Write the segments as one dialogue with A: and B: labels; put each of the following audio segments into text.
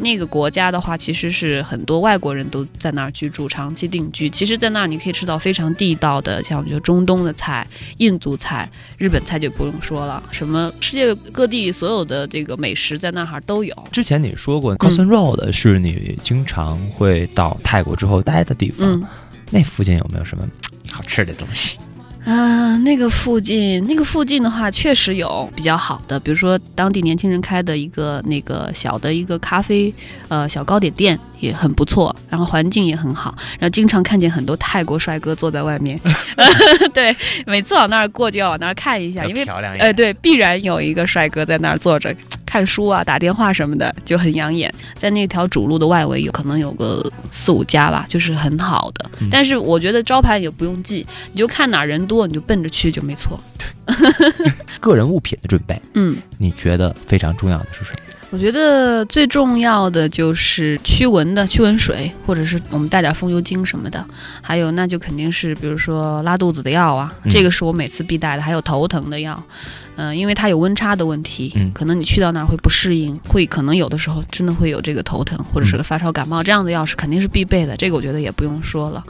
A: 那个国家的话，其实是很多外国人都在那儿居住、长期定居。其实，在那儿你可以吃到非常地道的，像比如中东的菜、印度菜、日本菜就不用说了，什么世界各地所有的这个美食在那儿都有。
B: 之前你说过 c o s t o n Road 是你经常会到泰国之后待的地方，那附近有没有什么好吃的东西？
A: 嗯，那个附近，那个附近的话，确实有比较好的，比如说当地年轻人开的一个那个小的一个咖啡，呃，小糕点店也很不错，然后环境也很好，然后经常看见很多泰国帅哥坐在外面，对，每次往那儿过就要往那儿看一下，因为
B: 哎，
A: 对，必然有一个帅哥在那儿坐着。看书啊，打电话什么的就很养眼。在那条主路的外围，有可能有个四五家吧，就是很好的。但是我觉得招牌也不用记，你就看哪人多，你就奔着去就没错。
B: 个人物品的准备，
A: 嗯，
B: 你觉得非常重要的是什么？
A: 我觉得最重要的就是驱蚊的驱蚊水，或者是我们带点风油精什么的。还有，那就肯定是比如说拉肚子的药啊，这个是我每次必带的。还有头疼的药。嗯，因为它有温差的问题，嗯，可能你去到那儿会不适应，会可能有的时候真的会有这个头疼或者是个发烧感冒这样的药是肯定是必备的，这个我觉得也不用说了。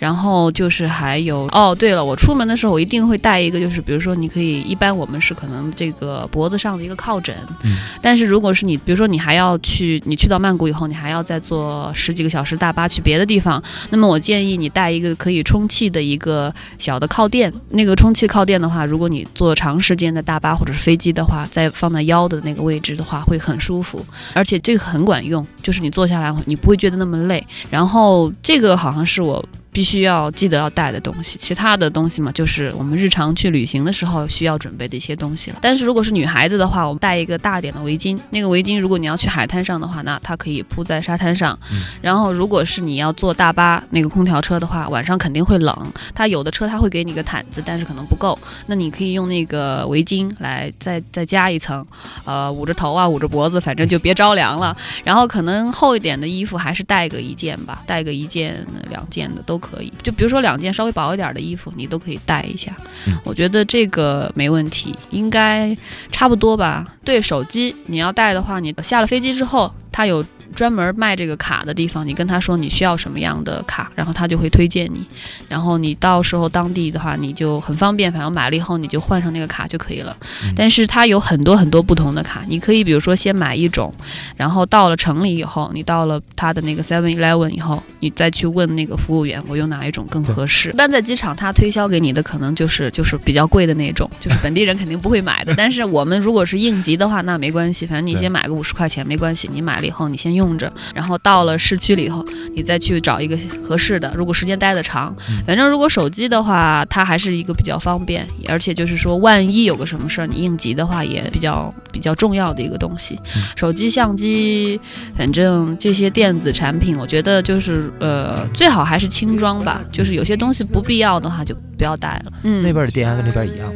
A: 然后就是还有哦，对了，我出门的时候我一定会带一个，就是比如说你可以，一般我们是可能这个脖子上的一个靠枕，嗯，但是如果是你，比如说你还要去，你去到曼谷以后，你还要再坐十几个小时大巴去别的地方，那么我建议你带一个可以充气的一个小的靠垫，那个充气靠垫的话，如果你坐长时间的大。大巴或者是飞机的话，再放在腰的那个位置的话，会很舒服，而且这个很管用，就是你坐下来你不会觉得那么累。然后这个好像是我。必须要记得要带的东西，其他的东西嘛，就是我们日常去旅行的时候需要准备的一些东西了。但是如果是女孩子的话，我们带一个大点的围巾。那个围巾，如果你要去海滩上的话，那它可以铺在沙滩上。然后，如果是你要坐大巴那个空调车的话，晚上肯定会冷。它有的车它会给你个毯子，但是可能不够。那你可以用那个围巾来再再加一层，呃，捂着头啊，捂着脖子，反正就别着凉了。然后可能厚一点的衣服还是带个一件吧，带个一件两件的都。可以，就比如说两件稍微薄一点的衣服，你都可以带一下。我觉得这个没问题，应该差不多吧。对手机，你要带的话，你下了飞机之后，它有。专门卖这个卡的地方，你跟他说你需要什么样的卡，然后他就会推荐你。然后你到时候当地的话，你就很方便，反正买了以后你就换上那个卡就可以了。但是它有很多很多不同的卡，你可以比如说先买一种，然后到了城里以后，你到了他的那个 Seven Eleven 以后，你再去问那个服务员，我用哪一种更合适。一般在机场他推销给你的可能就是就是比较贵的那种，就是本地人肯定不会买的。但是我们如果是应急的话，那没关系，反正你先买个五十块钱没关系，你买了以后你先用。着，然后到了市区里头，你再去找一个合适的。如果时间待得长，反正如果手机的话，它还是一个比较方便，而且就是说，万一有个什么事儿，你应急的话也比较比较重要的一个东西。手机、相机，反正这些电子产品，我觉得就是呃，最好还是轻装吧。就是有些东西不必要的话，就不要带了。嗯，
B: 那边的电压跟这边一样，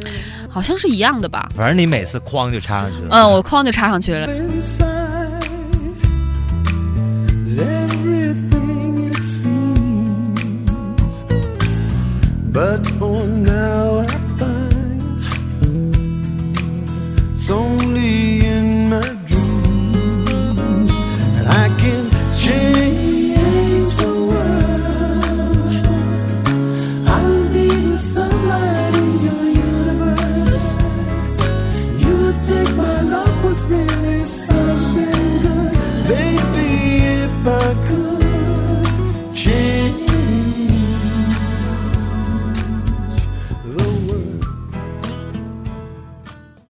A: 好像是一样的吧？
B: 反正你每次哐就插上去了。
A: 嗯，我哐就插上去了。It's only in my dreams that I can change the world. I'll be the sunlight in your universe. You would think my love was really